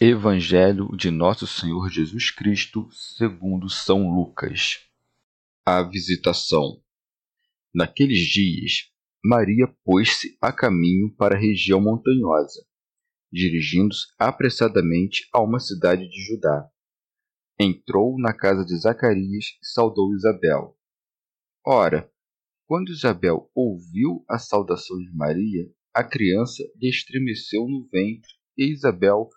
Evangelho de Nosso Senhor Jesus Cristo, segundo São Lucas. A visitação. Naqueles dias, Maria pôs-se a caminho para a região montanhosa, dirigindo-se apressadamente a uma cidade de Judá. Entrou na casa de Zacarias e saudou Isabel. Ora, quando Isabel ouviu a saudação de Maria, a criança lhe estremeceu no ventre e Isabel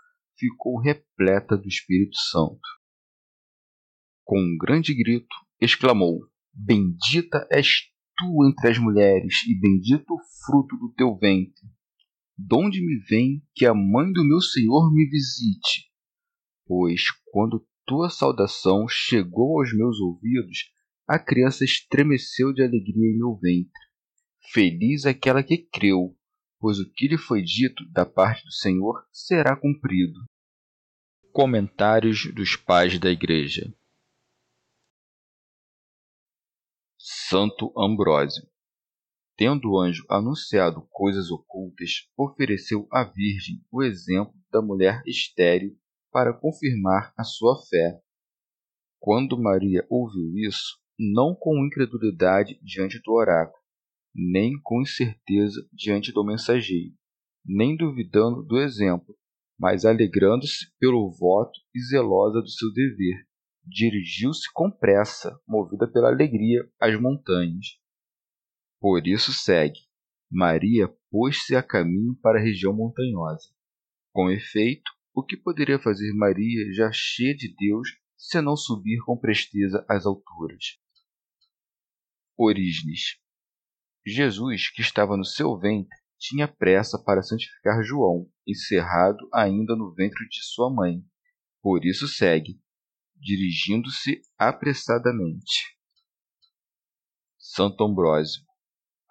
ficou repleta do Espírito Santo. Com um grande grito, exclamou: Bendita és tu entre as mulheres, e bendito o fruto do teu ventre. Donde me vem que a mãe do meu Senhor me visite? Pois, quando tua saudação chegou aos meus ouvidos, a criança estremeceu de alegria em meu ventre. Feliz aquela que creu, pois o que lhe foi dito da parte do Senhor será cumprido. Comentários dos Pais da Igreja Santo Ambrósio Tendo o anjo anunciado coisas ocultas, ofereceu à Virgem o exemplo da mulher estéril para confirmar a sua fé. Quando Maria ouviu isso, não com incredulidade diante do oráculo, nem com incerteza diante do mensageiro, nem duvidando do exemplo, mas alegrando-se pelo voto e zelosa do seu dever, dirigiu-se com pressa, movida pela alegria, às montanhas. Por isso segue. Maria pôs-se a caminho para a região montanhosa. Com efeito, o que poderia fazer Maria, já cheia de Deus, se não subir com presteza às alturas? Orígenes. Jesus, que estava no seu ventre, tinha pressa para santificar João, encerrado ainda no ventre de sua mãe. Por isso segue, dirigindo-se apressadamente. Santo Ambrósio.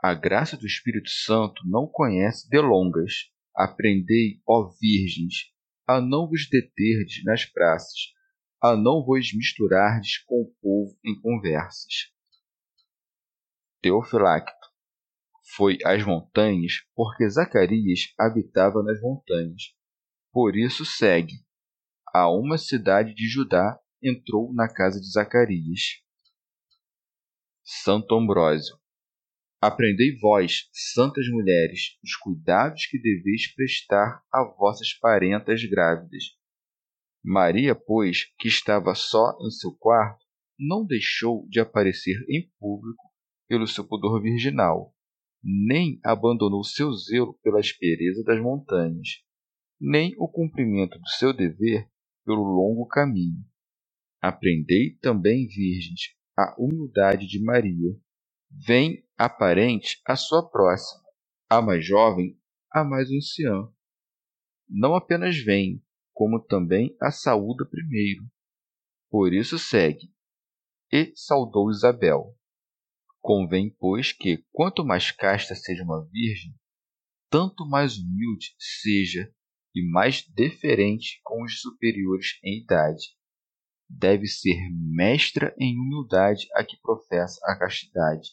A graça do Espírito Santo não conhece delongas. Aprendei, ó virgens, a não vos deterdes nas praças, a não vos misturardes com o povo em conversas. Teofilacto foi às montanhas, porque Zacarias habitava nas montanhas. Por isso segue. A uma cidade de Judá entrou na casa de Zacarias. Santo Ambrósio. Aprendei vós, santas mulheres, os cuidados que deveis prestar a vossas parentas grávidas. Maria, pois, que estava só em seu quarto, não deixou de aparecer em público pelo seu pudor virginal nem abandonou seu zelo pela aspereza das montanhas, nem o cumprimento do seu dever pelo longo caminho. Aprendei também, virgens, a humildade de Maria. Vem a parente a sua próxima, a mais jovem a mais anciã. Não apenas vem, como também a saúda primeiro. Por isso segue. E saudou Isabel. Convém, pois, que, quanto mais casta seja uma virgem, tanto mais humilde seja e mais deferente com os superiores em idade. Deve ser mestra em humildade a que professa a castidade.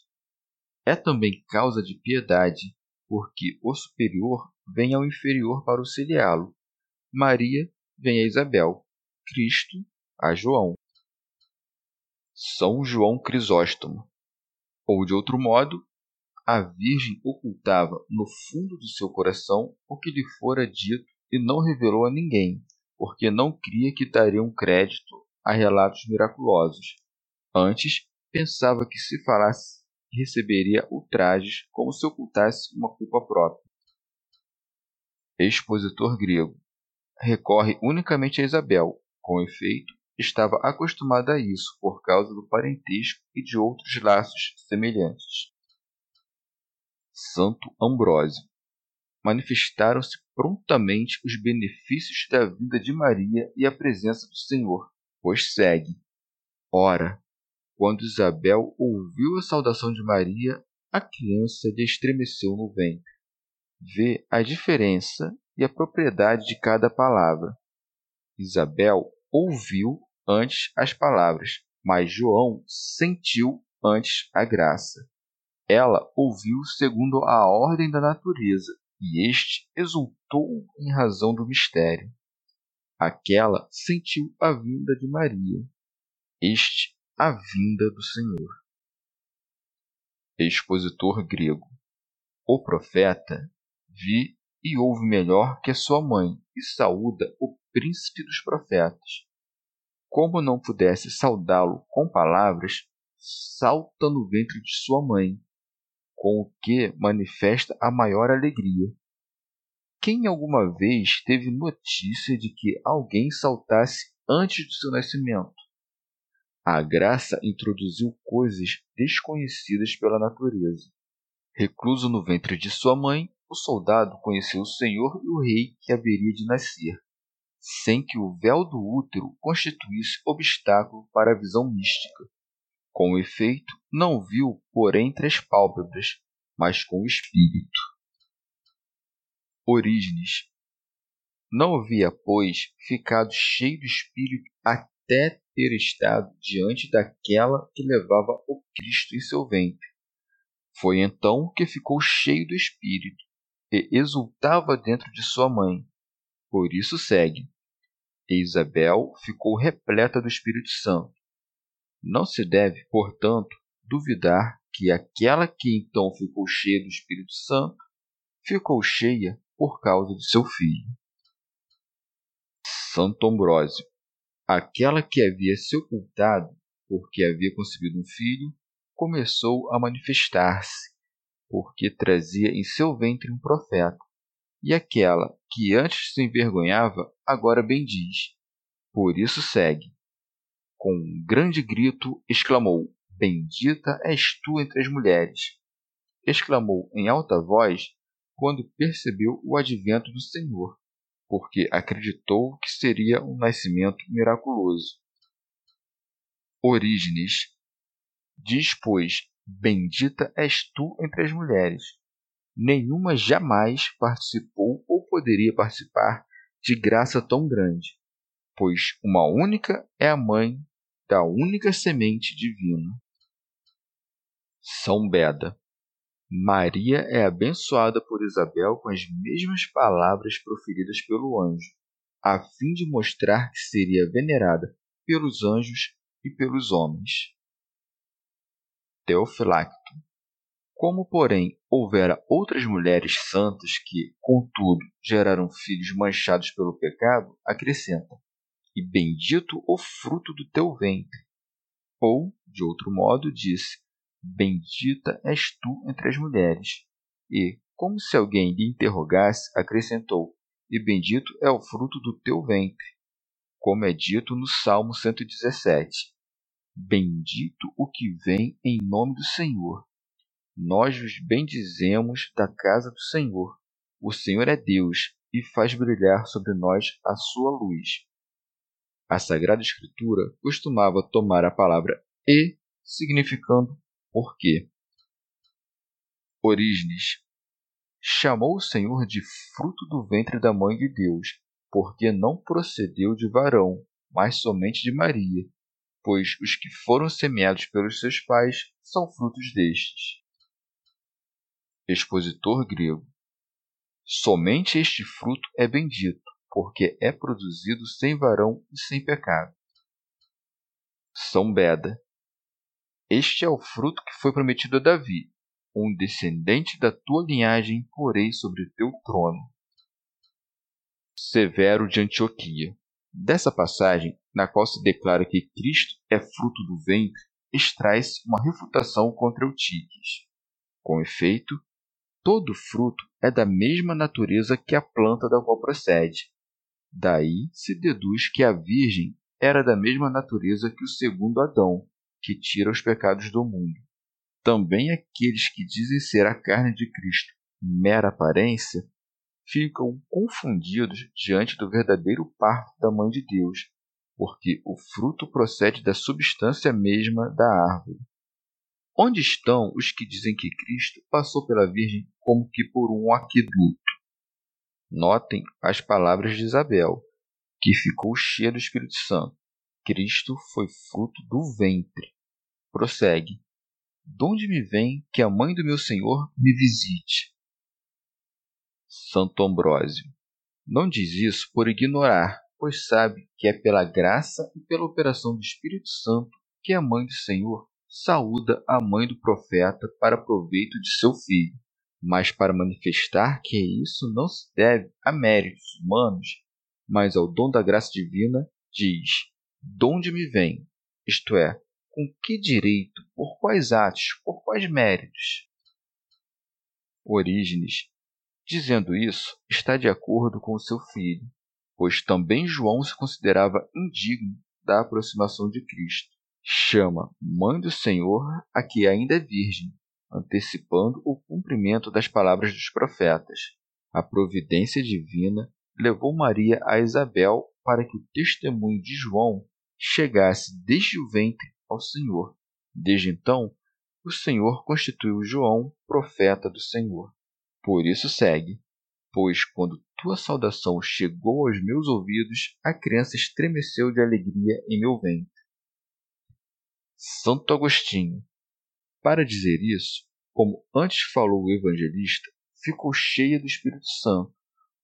É também causa de piedade, porque o superior vem ao inferior para auxiliá-lo. Maria vem a Isabel, Cristo a João. São João Crisóstomo ou, de outro modo, a Virgem ocultava no fundo do seu coração o que lhe fora dito e não revelou a ninguém, porque não cria que dariam crédito a relatos miraculosos. Antes, pensava que se falasse receberia ultrajes como se ocultasse uma culpa própria. Expositor grego recorre unicamente a Isabel. Com efeito, estava acostumada a isso por causa do parentesco e de outros laços semelhantes. Santo Ambrósio manifestaram-se prontamente os benefícios da vinda de Maria e a presença do Senhor, pois segue. Ora, quando Isabel ouviu a saudação de Maria, a criança lhe estremeceu no ventre. Vê a diferença e a propriedade de cada palavra. Isabel ouviu antes as palavras, mas João sentiu antes a graça. Ela ouviu segundo a ordem da natureza, e este exultou em razão do mistério. Aquela sentiu a vinda de Maria, este a vinda do Senhor. Expositor grego. O profeta vi e ouve melhor que sua mãe e saúda o príncipe dos profetas. Como não pudesse saudá-lo com palavras, salta no ventre de sua mãe, com o que manifesta a maior alegria. Quem alguma vez teve notícia de que alguém saltasse antes do seu nascimento? A graça introduziu coisas desconhecidas pela natureza. Recluso no ventre de sua mãe, o soldado conheceu o Senhor e o rei que haveria de nascer, sem que o véu do útero constituísse obstáculo para a visão mística. Com efeito, não viu por entre as pálpebras, mas com o espírito. Orígenes. Não havia, pois, ficado cheio do espírito até ter estado diante daquela que levava o Cristo em seu ventre. Foi então que ficou cheio do Espírito e exultava dentro de sua mãe. Por isso segue. E Isabel ficou repleta do Espírito Santo. Não se deve, portanto, duvidar que aquela que então ficou cheia do Espírito Santo ficou cheia por causa de seu filho. Santo Ambrósio Aquela que havia se ocultado, porque havia concebido um filho, começou a manifestar-se, porque trazia em seu ventre um profeta. E aquela que antes se envergonhava, agora bendiz. Por isso segue. Com um grande grito, exclamou: Bendita és tu entre as mulheres. Exclamou em alta voz quando percebeu o advento do Senhor porque acreditou que seria um nascimento miraculoso. Orígenes diz, pois, Bendita és tu entre as mulheres. Nenhuma jamais participou ou poderia participar de graça tão grande, pois uma única é a mãe da única semente divina. São Beda Maria é abençoada por Isabel com as mesmas palavras proferidas pelo anjo, a fim de mostrar que seria venerada pelos anjos e pelos homens. Teofilacto. Como, porém, houvera outras mulheres santas que, contudo, geraram filhos manchados pelo pecado, acrescenta: E bendito o fruto do teu ventre. Ou, de outro modo, disse: Bendita és tu entre as mulheres. E, como se alguém lhe interrogasse, acrescentou: E bendito é o fruto do teu ventre. Como é dito no Salmo 117: Bendito o que vem em nome do Senhor. Nós vos bendizemos da casa do Senhor. O Senhor é Deus e faz brilhar sobre nós a sua luz. A Sagrada Escritura costumava tomar a palavra e significando por quê? Orígenes chamou o Senhor de fruto do ventre da mãe de Deus, porque não procedeu de varão, mas somente de Maria, pois os que foram semeados pelos seus pais são frutos destes. Expositor grego. Somente este fruto é bendito, porque é produzido sem varão e sem pecado. São Beda. Este é o fruto que foi prometido a Davi. Um descendente da tua linhagem porei sobre o teu trono. Severo de Antioquia. Dessa passagem, na qual se declara que Cristo é fruto do ventre, extrai-se uma refutação contra Eutiques. Com efeito, todo fruto é da mesma natureza que a planta da qual procede. Daí se deduz que a Virgem era da mesma natureza que o segundo Adão, que tira os pecados do mundo. Também aqueles que dizem ser a carne de Cristo mera aparência ficam confundidos diante do verdadeiro parto da Mãe de Deus, porque o fruto procede da substância mesma da árvore. Onde estão os que dizem que Cristo passou pela Virgem como que por um aqueduto? Notem as palavras de Isabel, que ficou cheia do Espírito Santo. Cristo foi fruto do ventre. Prossegue. Donde me vem que a mãe do meu Senhor me visite? Santo Ambrósio. Não diz isso por ignorar, pois sabe que é pela graça e pela operação do Espírito Santo que a mãe do Senhor saúda a mãe do profeta para proveito de seu filho, mas para manifestar que isso não se deve a méritos humanos, mas ao dom da graça divina, diz: Donde me vem? Isto é, com que direito, por quais atos, por quais méritos? Orígenes, dizendo isso, está de acordo com o seu filho, pois também João se considerava indigno da aproximação de Cristo. Chama Mãe do Senhor a que ainda é virgem, antecipando o cumprimento das palavras dos profetas. A providência divina levou Maria a Isabel para que o testemunho de João chegasse desde o ventre ao Senhor. Desde então, o Senhor constituiu João profeta do Senhor. Por isso segue: Pois quando tua saudação chegou aos meus ouvidos, a criança estremeceu de alegria em meu ventre. Santo Agostinho. Para dizer isso, como antes falou o evangelista, ficou cheia do Espírito Santo,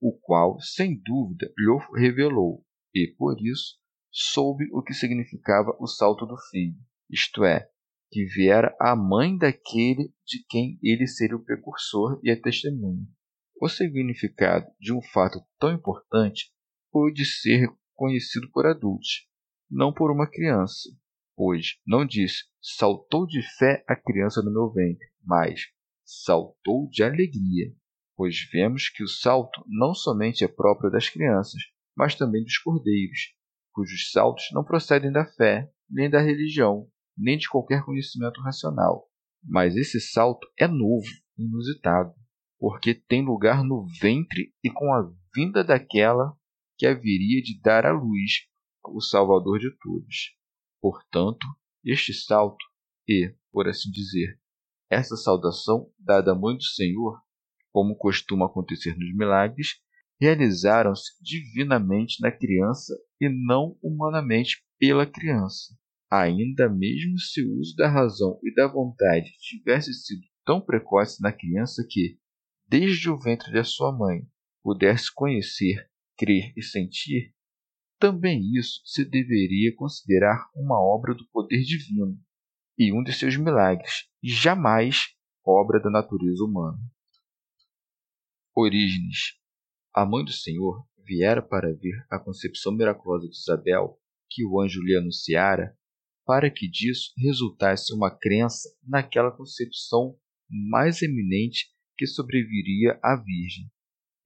o qual, sem dúvida, lhe revelou, e por isso soube o que significava o salto do filho, isto é, que viera a mãe daquele de quem ele seria o precursor e a testemunha. O significado de um fato tão importante pôde ser conhecido por adultos, não por uma criança, pois não diz saltou de fé a criança no meu ventre, mas saltou de alegria, pois vemos que o salto não somente é próprio das crianças, mas também dos cordeiros, cujos saltos não procedem da fé, nem da religião, nem de qualquer conhecimento racional. Mas esse salto é novo, inusitado, porque tem lugar no ventre e com a vinda daquela que haveria de dar à luz o Salvador de todos. Portanto, este salto e, por assim dizer, essa saudação dada à mãe do Senhor, como costuma acontecer nos milagres, realizaram-se divinamente na criança e não humanamente pela criança. Ainda mesmo se o uso da razão e da vontade tivesse sido tão precoce na criança que, desde o ventre de sua mãe, pudesse conhecer, crer e sentir, também isso se deveria considerar uma obra do poder divino e um de seus milagres, jamais obra da natureza humana. Orígenes, a mãe do Senhor, viera para ver a concepção miraculosa de Isabel, que o anjo lhe anunciara, para que disso resultasse uma crença naquela concepção mais eminente que sobreviria à Virgem.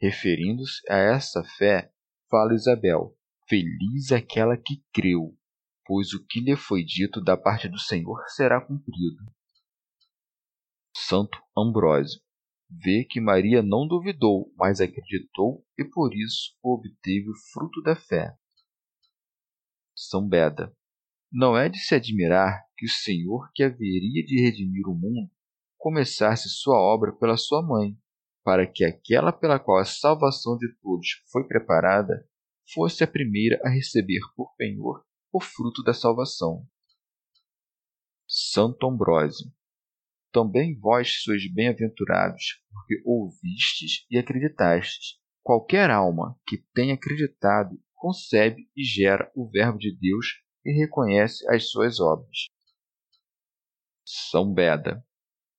Referindo-se a essa fé, fala Isabel: Feliz aquela que creu, pois o que lhe foi dito da parte do Senhor será cumprido. Santo Ambrósio vê que Maria não duvidou, mas acreditou e por isso obteve o fruto da fé. São Beda não é de se admirar que o Senhor, que haveria de redimir o mundo, começasse sua obra pela sua mãe, para que aquela pela qual a salvação de todos foi preparada fosse a primeira a receber por penhor o fruto da salvação. Santo Ambrósio. Também vós sois bem-aventurados, porque ouvistes e acreditastes. Qualquer alma que tenha acreditado concebe e gera o Verbo de Deus e reconhece as suas obras. São Beda.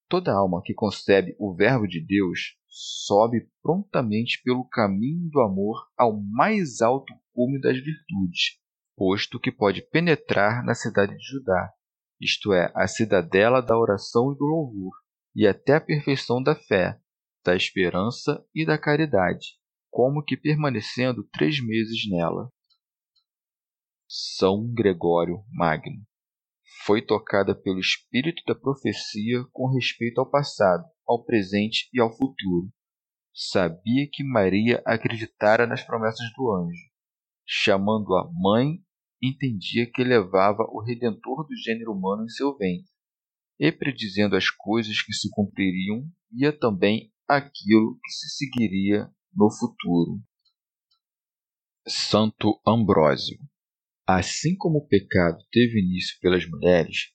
Toda alma que concebe o Verbo de Deus sobe prontamente pelo caminho do amor ao mais alto perfume das virtudes, posto que pode penetrar na cidade de Judá, isto é, a cidadela da oração e do louvor, e até a perfeição da fé, da esperança e da caridade, como que permanecendo três meses nela. São Gregório Magno foi tocada pelo espírito da profecia com respeito ao passado, ao presente e ao futuro. Sabia que Maria acreditara nas promessas do anjo. Chamando-a mãe, entendia que levava o redentor do gênero humano em seu ventre. E predizendo as coisas que se cumpririam, via também aquilo que se seguiria no futuro. Santo Ambrósio Assim como o pecado teve início pelas mulheres,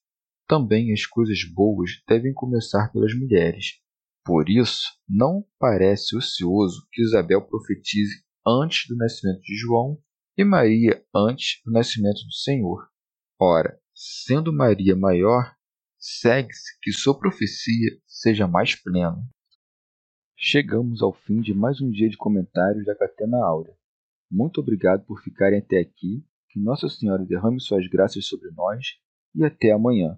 também as coisas boas devem começar pelas mulheres. Por isso, não parece ocioso que Isabel profetize antes do nascimento de João e Maria antes do nascimento do Senhor. Ora, sendo Maria maior, segue-se que sua profecia seja mais plena. Chegamos ao fim de mais um dia de comentários da Catena Áurea. Muito obrigado por ficarem até aqui que Nossa Senhora derrame suas graças sobre nós e até amanhã.